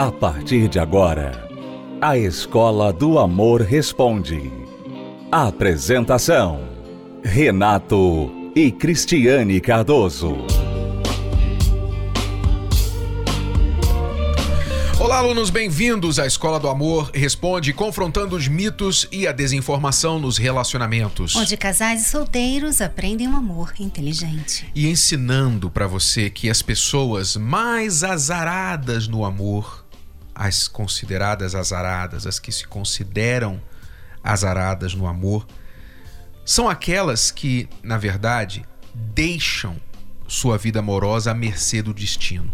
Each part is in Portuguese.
A partir de agora, a Escola do Amor Responde. Apresentação: Renato e Cristiane Cardoso. Olá, alunos, bem-vindos à Escola do Amor Responde, confrontando os mitos e a desinformação nos relacionamentos. Onde casais e solteiros aprendem um amor inteligente. E ensinando para você que as pessoas mais azaradas no amor as consideradas azaradas, as que se consideram azaradas no amor, são aquelas que, na verdade, deixam sua vida amorosa à mercê do destino.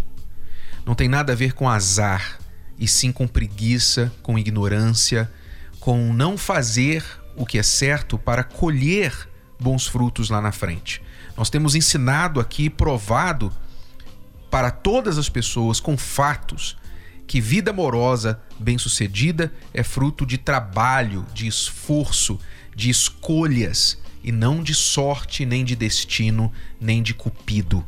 Não tem nada a ver com azar, e sim com preguiça, com ignorância, com não fazer o que é certo para colher bons frutos lá na frente. Nós temos ensinado aqui, provado para todas as pessoas com fatos que vida amorosa bem-sucedida é fruto de trabalho, de esforço, de escolhas e não de sorte, nem de destino, nem de cupido.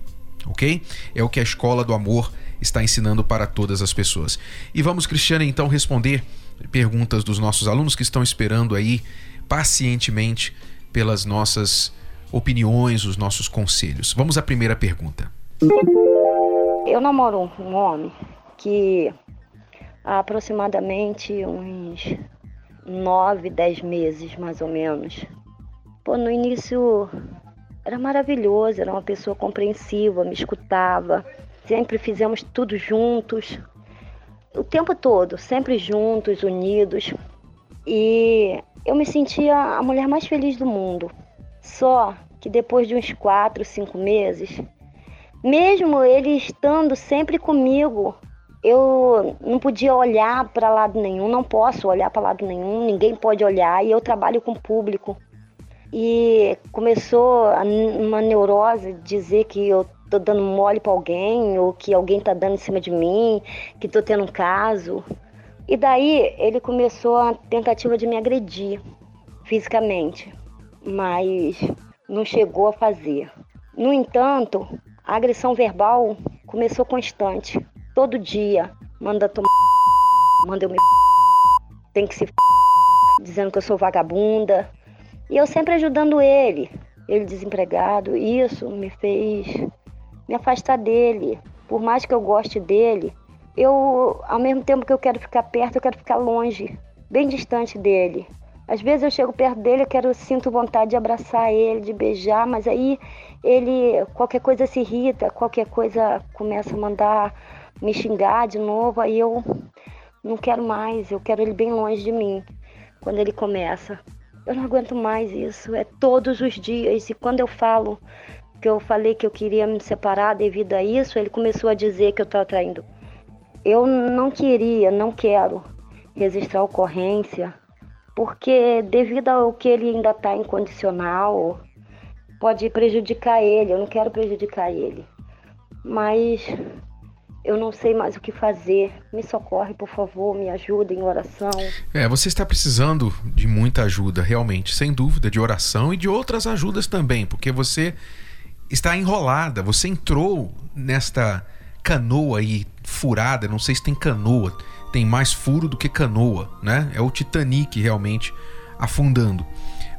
Ok? É o que a escola do amor está ensinando para todas as pessoas. E vamos, Cristiane, então responder perguntas dos nossos alunos que estão esperando aí pacientemente pelas nossas opiniões, os nossos conselhos. Vamos à primeira pergunta. Eu namoro um homem que há aproximadamente uns nove, dez meses, mais ou menos. Pô, no início era maravilhoso, era uma pessoa compreensiva, me escutava, sempre fizemos tudo juntos, o tempo todo, sempre juntos, unidos. E eu me sentia a mulher mais feliz do mundo. Só que depois de uns quatro, cinco meses, mesmo ele estando sempre comigo, eu não podia olhar para lado nenhum, não posso olhar para lado nenhum, ninguém pode olhar e eu trabalho com público. E começou uma neurose dizer que eu tô dando mole para alguém ou que alguém tá dando em cima de mim, que tô tendo um caso. E daí ele começou a tentativa de me agredir fisicamente, mas não chegou a fazer. No entanto, a agressão verbal começou constante todo dia manda tomar, manda eu me tem que se dizendo que eu sou vagabunda. E eu sempre ajudando ele, ele desempregado. Isso me fez me afastar dele. Por mais que eu goste dele, eu, ao mesmo tempo que eu quero ficar perto, eu quero ficar longe, bem distante dele. Às vezes eu chego perto dele, eu quero sinto vontade de abraçar ele, de beijar, mas aí ele qualquer coisa se irrita, qualquer coisa começa a mandar me xingar de novo, aí eu não quero mais, eu quero ele bem longe de mim. Quando ele começa, eu não aguento mais isso, é todos os dias. E quando eu falo que eu falei que eu queria me separar devido a isso, ele começou a dizer que eu estava traindo. Eu não queria, não quero registrar ocorrência, porque devido ao que ele ainda está incondicional, pode prejudicar ele, eu não quero prejudicar ele. Mas eu não sei mais o que fazer. Me socorre, por favor, me ajuda em oração. É, você está precisando de muita ajuda, realmente, sem dúvida, de oração e de outras ajudas também, porque você está enrolada, você entrou nesta canoa aí furada, não sei se tem canoa, tem mais furo do que canoa, né? É o Titanic realmente afundando.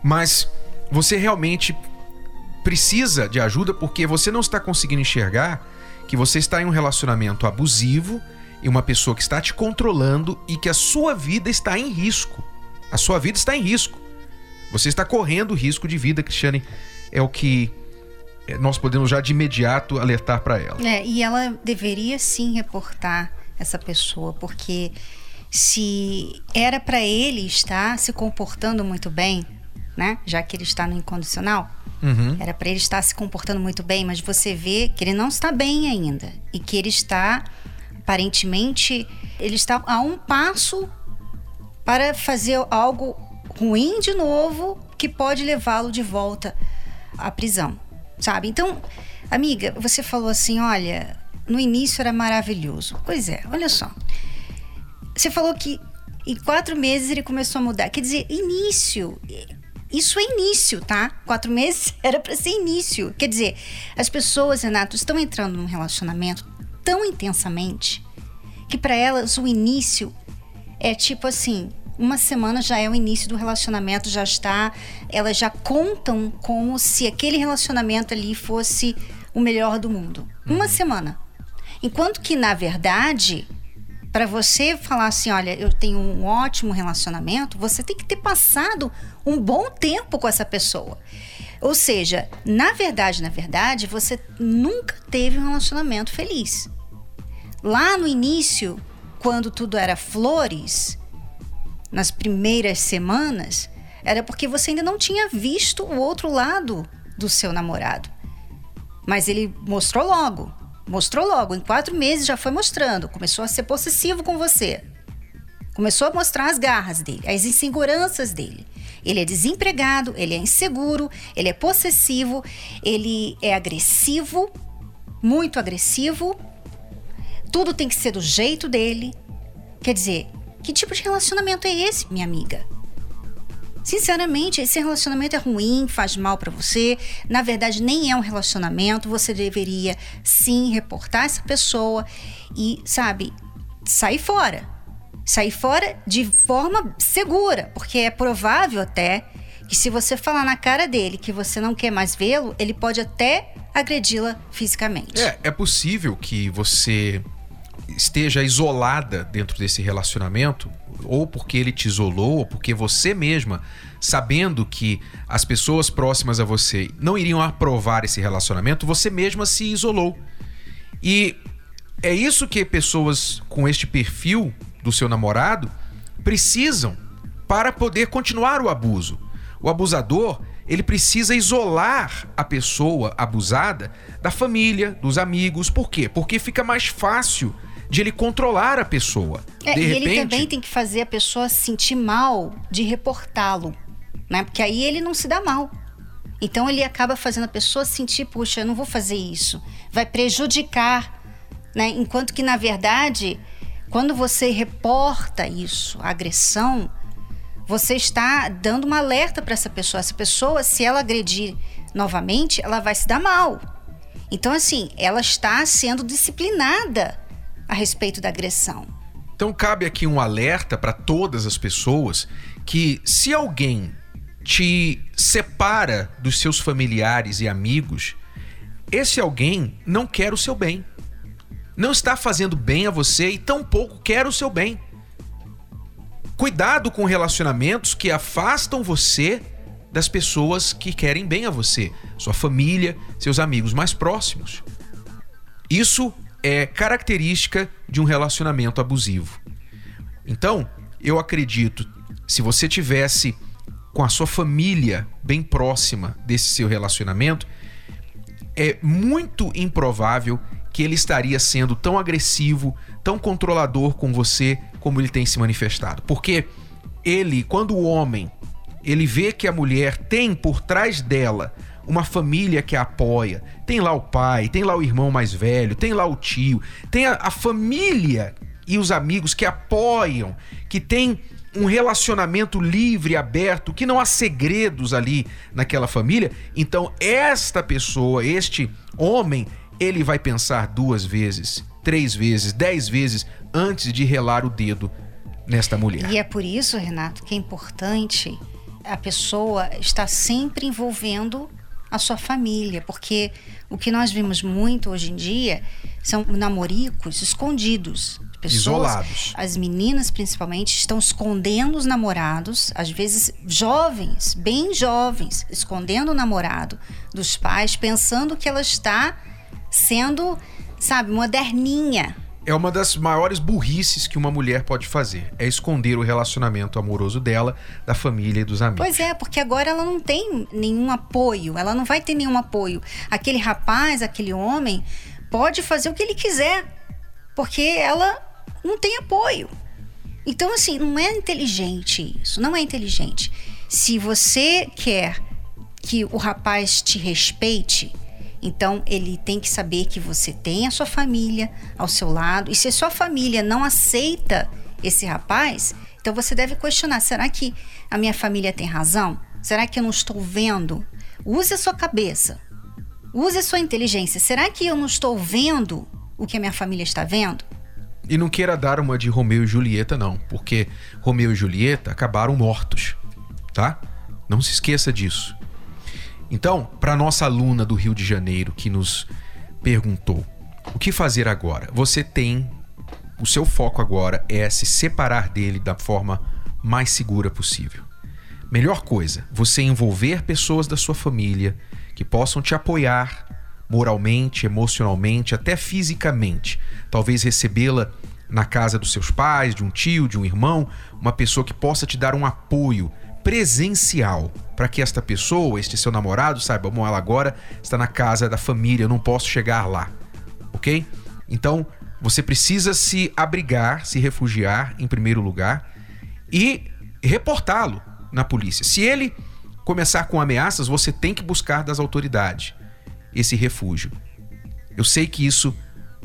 Mas você realmente precisa de ajuda porque você não está conseguindo enxergar que você está em um relacionamento abusivo e uma pessoa que está te controlando e que a sua vida está em risco. A sua vida está em risco. Você está correndo risco de vida, Cristiane. É o que é, nós podemos já de imediato alertar para ela. É, e ela deveria sim reportar essa pessoa, porque se era para ele estar se comportando muito bem, né? Já que ele está no incondicional, Uhum. Era para ele estar se comportando muito bem, mas você vê que ele não está bem ainda e que ele está aparentemente ele está a um passo para fazer algo ruim de novo que pode levá-lo de volta à prisão, sabe? Então, amiga, você falou assim, olha, no início era maravilhoso. Pois é, olha só. Você falou que em quatro meses ele começou a mudar. Quer dizer, início. Isso é início, tá? Quatro meses era para ser início. Quer dizer, as pessoas, Renato, estão entrando num relacionamento tão intensamente que para elas o início é tipo assim, uma semana já é o início do relacionamento, já está, elas já contam como se aquele relacionamento ali fosse o melhor do mundo. Uma uhum. semana. Enquanto que, na verdade, para você falar assim, olha, eu tenho um ótimo relacionamento, você tem que ter passado um bom tempo com essa pessoa. Ou seja, na verdade, na verdade, você nunca teve um relacionamento feliz. Lá no início, quando tudo era flores, nas primeiras semanas, era porque você ainda não tinha visto o outro lado do seu namorado. Mas ele mostrou logo. Mostrou logo. Em quatro meses já foi mostrando. Começou a ser possessivo com você. Começou a mostrar as garras dele, as inseguranças dele. Ele é desempregado, ele é inseguro, ele é possessivo, ele é agressivo, muito agressivo. Tudo tem que ser do jeito dele. Quer dizer, que tipo de relacionamento é esse, minha amiga? Sinceramente, esse relacionamento é ruim, faz mal para você. Na verdade, nem é um relacionamento. Você deveria sim reportar essa pessoa e, sabe, sair fora. Sair fora de forma segura, porque é provável até que se você falar na cara dele que você não quer mais vê-lo, ele pode até agredi-la fisicamente. É, é possível que você esteja isolada dentro desse relacionamento, ou porque ele te isolou, ou porque você mesma, sabendo que as pessoas próximas a você não iriam aprovar esse relacionamento, você mesma se isolou. E é isso que pessoas com este perfil do seu namorado precisam para poder continuar o abuso. O abusador, ele precisa isolar a pessoa abusada da família, dos amigos. Por quê? Porque fica mais fácil de ele controlar a pessoa. É, de e repente... ele também tem que fazer a pessoa se sentir mal de reportá-lo, né? Porque aí ele não se dá mal. Então ele acaba fazendo a pessoa sentir, puxa, eu não vou fazer isso. Vai prejudicar, né? Enquanto que na verdade, quando você reporta isso, a agressão, você está dando um alerta para essa pessoa. Essa pessoa, se ela agredir novamente, ela vai se dar mal. Então, assim, ela está sendo disciplinada a respeito da agressão. Então cabe aqui um alerta para todas as pessoas que se alguém te separa dos seus familiares e amigos, esse alguém não quer o seu bem. Não está fazendo bem a você e tampouco quer o seu bem. Cuidado com relacionamentos que afastam você das pessoas que querem bem a você, sua família, seus amigos mais próximos. Isso é característica de um relacionamento abusivo. Então, eu acredito, se você tivesse com a sua família bem próxima desse seu relacionamento, é muito improvável que ele estaria sendo tão agressivo, tão controlador com você como ele tem se manifestado. Porque ele, quando o homem, ele vê que a mulher tem por trás dela uma família que a apoia. Tem lá o pai, tem lá o irmão mais velho, tem lá o tio, tem a, a família e os amigos que apoiam, que tem um relacionamento livre, aberto, que não há segredos ali naquela família. Então, esta pessoa, este homem, ele vai pensar duas vezes, três vezes, dez vezes antes de relar o dedo nesta mulher. E é por isso, Renato, que é importante a pessoa estar sempre envolvendo a sua família, porque o que nós vimos muito hoje em dia são namoricos escondidos. Pessoas, Isolados. As meninas, principalmente, estão escondendo os namorados, às vezes jovens, bem jovens, escondendo o namorado dos pais, pensando que ela está sendo, sabe, moderninha, é uma das maiores burrices que uma mulher pode fazer. É esconder o relacionamento amoroso dela, da família e dos amigos. Pois é, porque agora ela não tem nenhum apoio. Ela não vai ter nenhum apoio. Aquele rapaz, aquele homem, pode fazer o que ele quiser. Porque ela não tem apoio. Então, assim, não é inteligente isso. Não é inteligente. Se você quer que o rapaz te respeite, então, ele tem que saber que você tem a sua família ao seu lado. E se a sua família não aceita esse rapaz, então você deve questionar: será que a minha família tem razão? Será que eu não estou vendo? Use a sua cabeça. Use a sua inteligência. Será que eu não estou vendo o que a minha família está vendo? E não queira dar uma de Romeu e Julieta, não, porque Romeu e Julieta acabaram mortos, tá? Não se esqueça disso. Então, para nossa aluna do Rio de Janeiro que nos perguntou o que fazer agora, você tem o seu foco agora é se separar dele da forma mais segura possível. Melhor coisa, você envolver pessoas da sua família que possam te apoiar moralmente, emocionalmente, até fisicamente. Talvez recebê-la na casa dos seus pais, de um tio, de um irmão, uma pessoa que possa te dar um apoio presencial para que esta pessoa, este seu namorado, saiba, bom, ela agora está na casa da família, eu não posso chegar lá. OK? Então, você precisa se abrigar, se refugiar em primeiro lugar e reportá-lo na polícia. Se ele começar com ameaças, você tem que buscar das autoridades esse refúgio. Eu sei que isso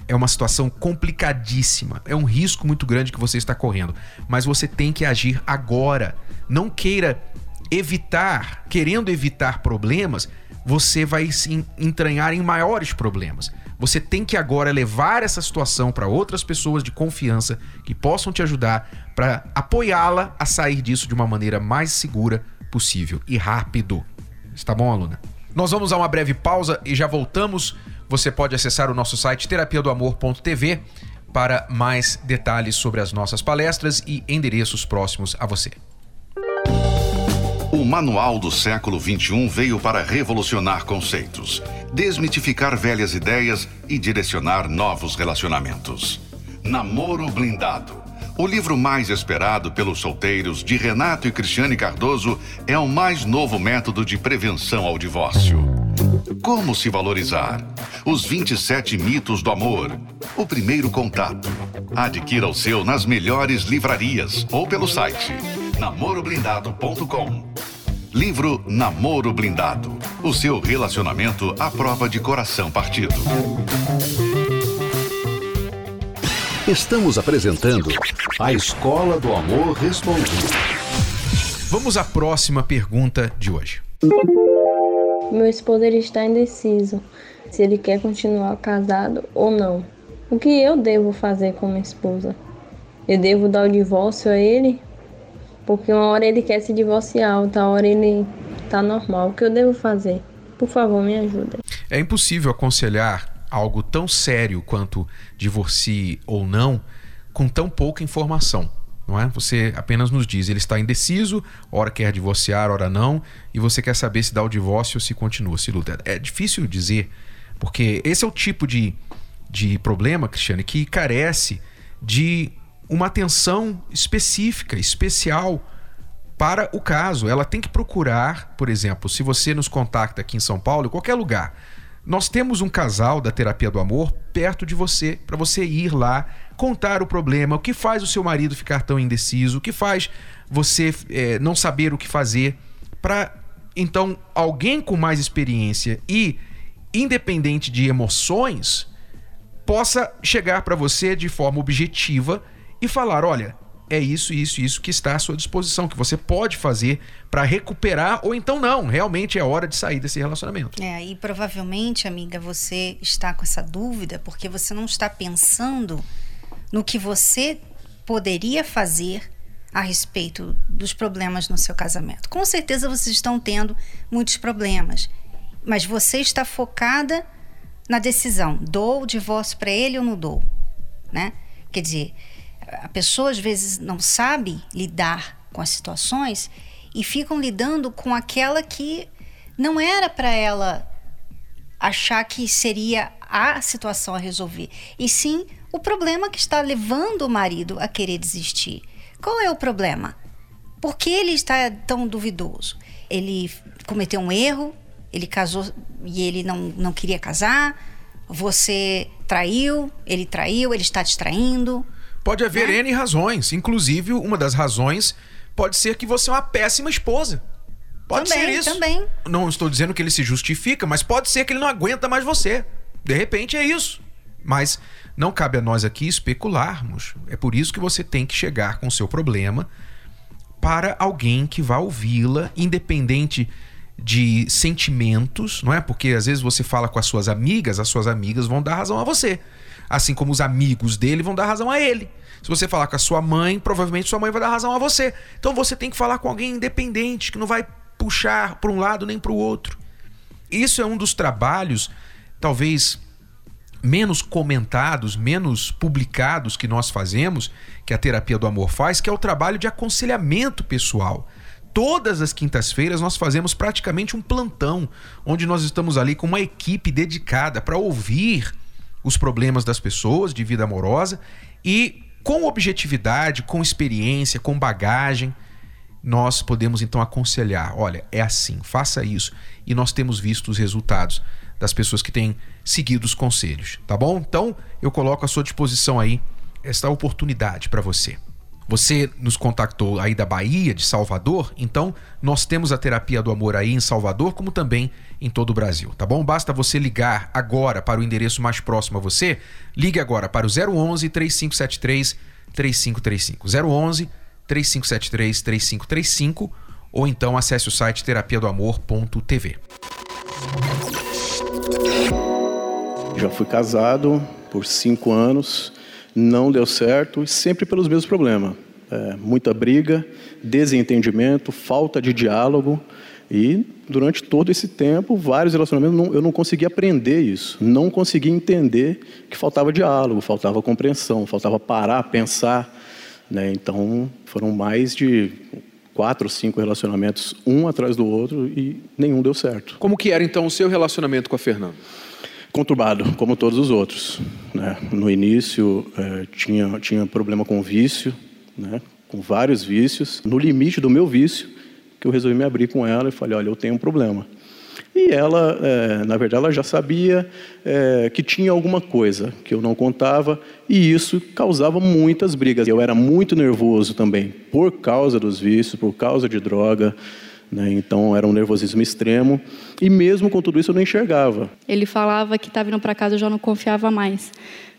é uma situação complicadíssima, é um risco muito grande que você está correndo, mas você tem que agir agora. Não queira evitar, querendo evitar problemas, você vai se entranhar em maiores problemas. Você tem que agora levar essa situação para outras pessoas de confiança que possam te ajudar para apoiá-la a sair disso de uma maneira mais segura possível e rápido. Está bom, aluna? Nós vamos a uma breve pausa e já voltamos. Você pode acessar o nosso site terapia do amor.tv para mais detalhes sobre as nossas palestras e endereços próximos a você. O Manual do Século XXI veio para revolucionar conceitos, desmitificar velhas ideias e direcionar novos relacionamentos. Namoro Blindado. O livro mais esperado pelos solteiros de Renato e Cristiane Cardoso é o mais novo método de prevenção ao divórcio. Como se valorizar? Os 27 mitos do amor. O primeiro contato. Adquira o seu nas melhores livrarias ou pelo site namoroblindado.com. Livro Namoro Blindado. O seu relacionamento à prova de coração partido. Estamos apresentando a Escola do Amor Respondido. Vamos à próxima pergunta de hoje. Meu esposo ele está indeciso se ele quer continuar casado ou não. O que eu devo fazer com minha esposa? Eu devo dar o divórcio a ele porque uma hora ele quer se divorciar, outra hora ele tá normal. O que eu devo fazer? Por favor, me ajuda. É impossível aconselhar algo tão sério quanto divorcie ou não com tão pouca informação. Não é? Você apenas nos diz, ele está indeciso, ora quer divorciar, ora não, e você quer saber se dá o divórcio ou se continua, se luta. É difícil dizer, porque esse é o tipo de, de problema, Cristiane, que carece de uma atenção específica, especial para o caso. Ela tem que procurar, por exemplo, se você nos contacta aqui em São Paulo, em qualquer lugar, nós temos um casal da terapia do amor perto de você, para você ir lá, contar o problema, o que faz o seu marido ficar tão indeciso, o que faz você é, não saber o que fazer, para então alguém com mais experiência e independente de emoções possa chegar para você de forma objetiva e falar: olha, é isso, isso, isso que está à sua disposição, que você pode fazer para recuperar, ou então não, realmente é hora de sair desse relacionamento. É, e provavelmente, amiga, você está com essa dúvida porque você não está pensando no que você poderia fazer a respeito dos problemas no seu casamento. Com certeza vocês estão tendo muitos problemas, mas você está focada na decisão: dou o divórcio para ele ou não dou, né? Quer dizer, a pessoa às vezes não sabe lidar com as situações e ficam lidando com aquela que não era para ela achar que seria a situação a resolver, e sim o problema que está levando o marido a querer desistir. Qual é o problema? Por que ele está tão duvidoso? Ele cometeu um erro, ele casou e ele não, não queria casar, você traiu, ele traiu, ele está distraindo. Pode haver né? N razões. Inclusive, uma das razões pode ser que você é uma péssima esposa. Pode também, ser isso. Também. Não estou dizendo que ele se justifica, mas pode ser que ele não aguenta mais você. De repente é isso. Mas não cabe a nós aqui especularmos. É por isso que você tem que chegar com o seu problema para alguém que vá ouvi-la, independente de sentimentos, não é? Porque às vezes você fala com as suas amigas, as suas amigas vão dar razão a você. Assim como os amigos dele vão dar razão a ele. Se você falar com a sua mãe, provavelmente sua mãe vai dar razão a você. Então você tem que falar com alguém independente, que não vai puxar para um lado nem para o outro. Isso é um dos trabalhos, talvez menos comentados, menos publicados que nós fazemos, que a terapia do amor faz, que é o trabalho de aconselhamento pessoal. Todas as quintas-feiras nós fazemos praticamente um plantão, onde nós estamos ali com uma equipe dedicada para ouvir os problemas das pessoas de vida amorosa e com objetividade, com experiência, com bagagem, nós podemos então aconselhar: olha, é assim, faça isso. E nós temos visto os resultados das pessoas que têm seguido os conselhos, tá bom? Então, eu coloco à sua disposição aí esta oportunidade para você. Você nos contactou aí da Bahia, de Salvador, então nós temos a terapia do amor aí em Salvador, como também em todo o Brasil, tá bom? Basta você ligar agora para o endereço mais próximo a você. Ligue agora para o 011 3573 3535. 011 3573 3535 ou então acesse o site terapia do amor.tv. Já fui casado por cinco anos, não deu certo sempre pelos mesmos problemas. É, muita briga, desentendimento, falta de diálogo. E durante todo esse tempo, vários relacionamentos, eu não consegui aprender isso. Não consegui entender que faltava diálogo, faltava compreensão, faltava parar, pensar. Né? Então, foram mais de quatro, cinco relacionamentos, um atrás do outro, e nenhum deu certo. Como que era, então, o seu relacionamento com a Fernanda? Conturbado, como todos os outros. Né? No início é, tinha, tinha problema com vício, né? com vários vícios. No limite do meu vício, que eu resolvi me abrir com ela e falei, olha, eu tenho um problema. E ela, é, na verdade, ela já sabia é, que tinha alguma coisa que eu não contava, e isso causava muitas brigas. Eu era muito nervoso também, por causa dos vícios, por causa de droga. Né? Então era um nervosismo extremo e mesmo com tudo isso eu não enxergava. Ele falava que estava indo para casa eu já não confiava mais.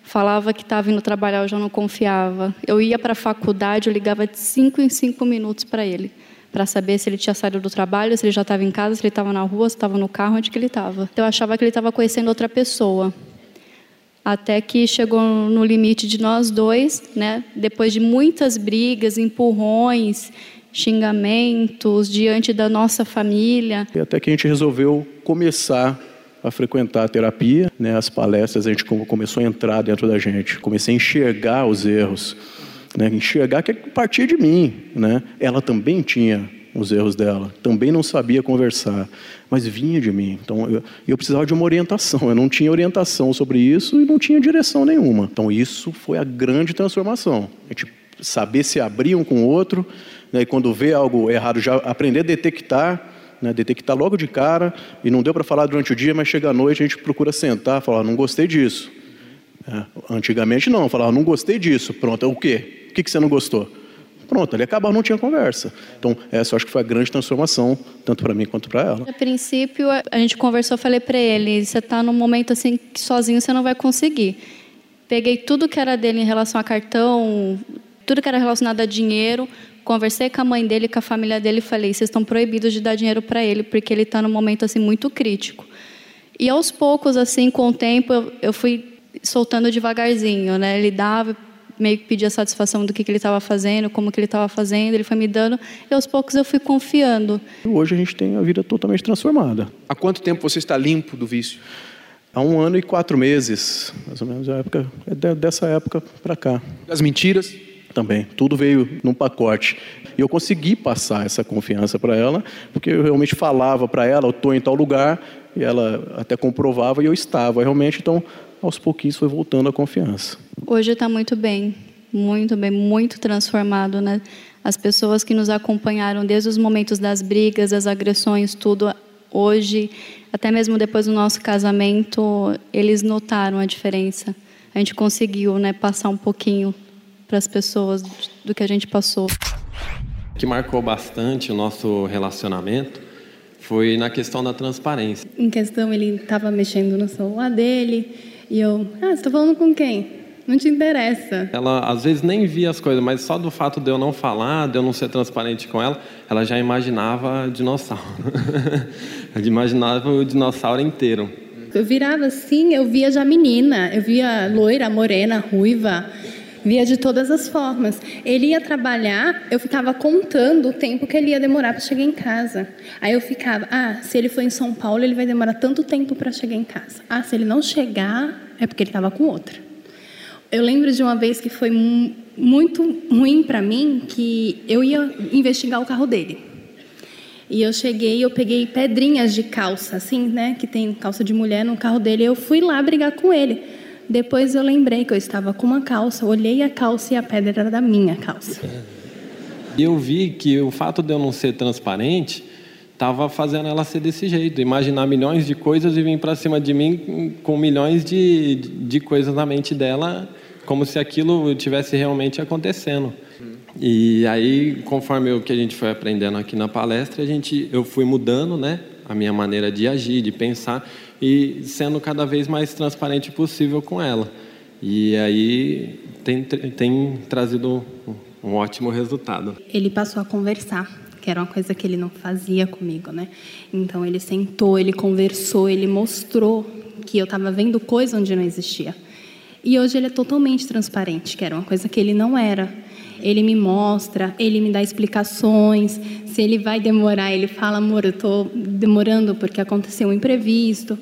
Falava que estava indo trabalhar eu já não confiava. Eu ia para a faculdade eu ligava de cinco em cinco minutos para ele para saber se ele tinha saído do trabalho, se ele já estava em casa, se ele estava na rua, se estava no carro, onde que ele estava. Então, eu achava que ele estava conhecendo outra pessoa. Até que chegou no limite de nós dois, né? Depois de muitas brigas, empurrões, xingamentos diante da nossa família. E até que a gente resolveu começar a frequentar a terapia, né, as palestras, a gente começou a entrar dentro da gente, comecei a enxergar os erros, né, enxergar que partia de mim, né? Ela também tinha os erros dela, também não sabia conversar, mas vinha de mim. Então eu, eu precisava de uma orientação. Eu não tinha orientação sobre isso e não tinha direção nenhuma. Então isso foi a grande transformação. A gente saber se abrir um com o outro, né, e quando vê algo errado, já aprender a detectar, né, detectar logo de cara, e não deu para falar durante o dia, mas chega à noite a gente procura sentar, falar, não gostei disso. É, antigamente não, falava, não gostei disso, pronto, o quê? O que, que você não gostou? Pronto, ali acabava, não tinha conversa. Então, essa eu acho que foi a grande transformação, tanto para mim quanto para ela. A princípio, a gente conversou, falei para ele, você está num momento assim que sozinho você não vai conseguir. Peguei tudo que era dele em relação a cartão, tudo que era relacionado a dinheiro, Conversei com a mãe dele, com a família dele e falei: vocês estão proibidos de dar dinheiro para ele, porque ele está num momento assim muito crítico. E aos poucos, assim, com o tempo, eu, eu fui soltando devagarzinho, né? Ele dava, meio que pedia satisfação do que, que ele estava fazendo, como que ele estava fazendo, ele foi me dando, e aos poucos eu fui confiando. Hoje a gente tem a vida totalmente transformada. Há quanto tempo você está limpo do vício? Há um ano e quatro meses, mais ou menos, a época, é dessa época para cá. Das mentiras? Também. Tudo veio num pacote. E eu consegui passar essa confiança para ela, porque eu realmente falava para ela, eu estou em tal lugar, e ela até comprovava e eu estava realmente. Então, aos pouquinhos foi voltando a confiança. Hoje está muito bem, muito bem, muito transformado, né? As pessoas que nos acompanharam desde os momentos das brigas, das agressões, tudo, hoje, até mesmo depois do nosso casamento, eles notaram a diferença. A gente conseguiu, né, passar um pouquinho para as pessoas do que a gente passou. O que marcou bastante o nosso relacionamento foi na questão da transparência. Em questão, ele estava mexendo no celular dele e eu, ah, você está falando com quem? Não te interessa. Ela às vezes nem via as coisas, mas só do fato de eu não falar, de eu não ser transparente com ela, ela já imaginava dinossauro. ela imaginava o dinossauro inteiro. Eu virava assim, eu via já menina, eu via loira, morena, ruiva, via de todas as formas. Ele ia trabalhar, eu ficava contando o tempo que ele ia demorar para chegar em casa. Aí eu ficava, ah, se ele for em São Paulo, ele vai demorar tanto tempo para chegar em casa. Ah, se ele não chegar, é porque ele estava com outra. Eu lembro de uma vez que foi muito ruim para mim, que eu ia investigar o carro dele. E eu cheguei, eu peguei pedrinhas de calça, assim, né? Que tem calça de mulher no carro dele. Eu fui lá brigar com ele. Depois eu lembrei que eu estava com uma calça, olhei a calça e a pedra era da minha calça. E eu vi que o fato de eu não ser transparente estava fazendo ela ser desse jeito, imaginar milhões de coisas e vir para cima de mim com milhões de, de coisas na mente dela, como se aquilo tivesse realmente acontecendo. E aí, conforme o que a gente foi aprendendo aqui na palestra, a gente, eu fui mudando, né, a minha maneira de agir, de pensar e sendo cada vez mais transparente possível com ela. E aí tem, tem trazido um, ótimo resultado. Ele passou a conversar que era uma coisa que ele não fazia comigo, né? Então ele sentou, ele conversou, ele mostrou que eu estava vendo coisa onde não existia. E hoje ele é totalmente transparente, que era uma coisa que ele não era. Ele me mostra, ele me dá explicações. Se ele vai demorar, ele fala: amor, eu estou demorando porque aconteceu um imprevisto.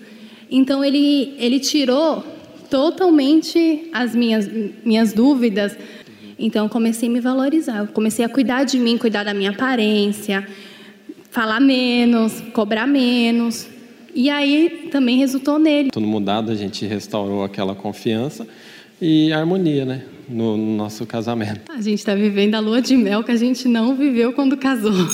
Então, ele, ele tirou totalmente as minhas, minhas dúvidas. Então, comecei a me valorizar. comecei a cuidar de mim, cuidar da minha aparência, falar menos, cobrar menos. E aí também resultou nele. Tudo mudado, a gente restaurou aquela confiança e harmonia, né? No, nosso casamento. A gente está vivendo a lua de mel que a gente não viveu quando casou.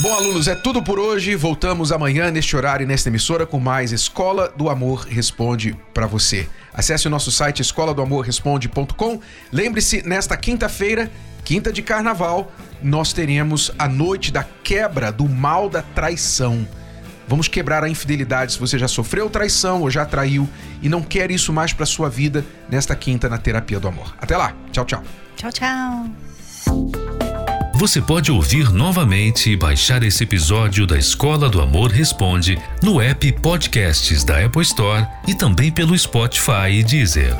Bom, alunos, é tudo por hoje. Voltamos amanhã neste horário e nesta emissora com mais Escola do Amor Responde para você. Acesse o nosso site escola do amor responde.com. Lembre-se, nesta quinta-feira, quinta de carnaval, nós teremos a noite da quebra do mal da traição. Vamos quebrar a infidelidade se você já sofreu traição ou já traiu e não quer isso mais para sua vida nesta quinta na terapia do amor. Até lá. Tchau, tchau. Tchau, tchau. Você pode ouvir novamente e baixar esse episódio da Escola do Amor Responde no app Podcasts da Apple Store e também pelo Spotify e Deezer.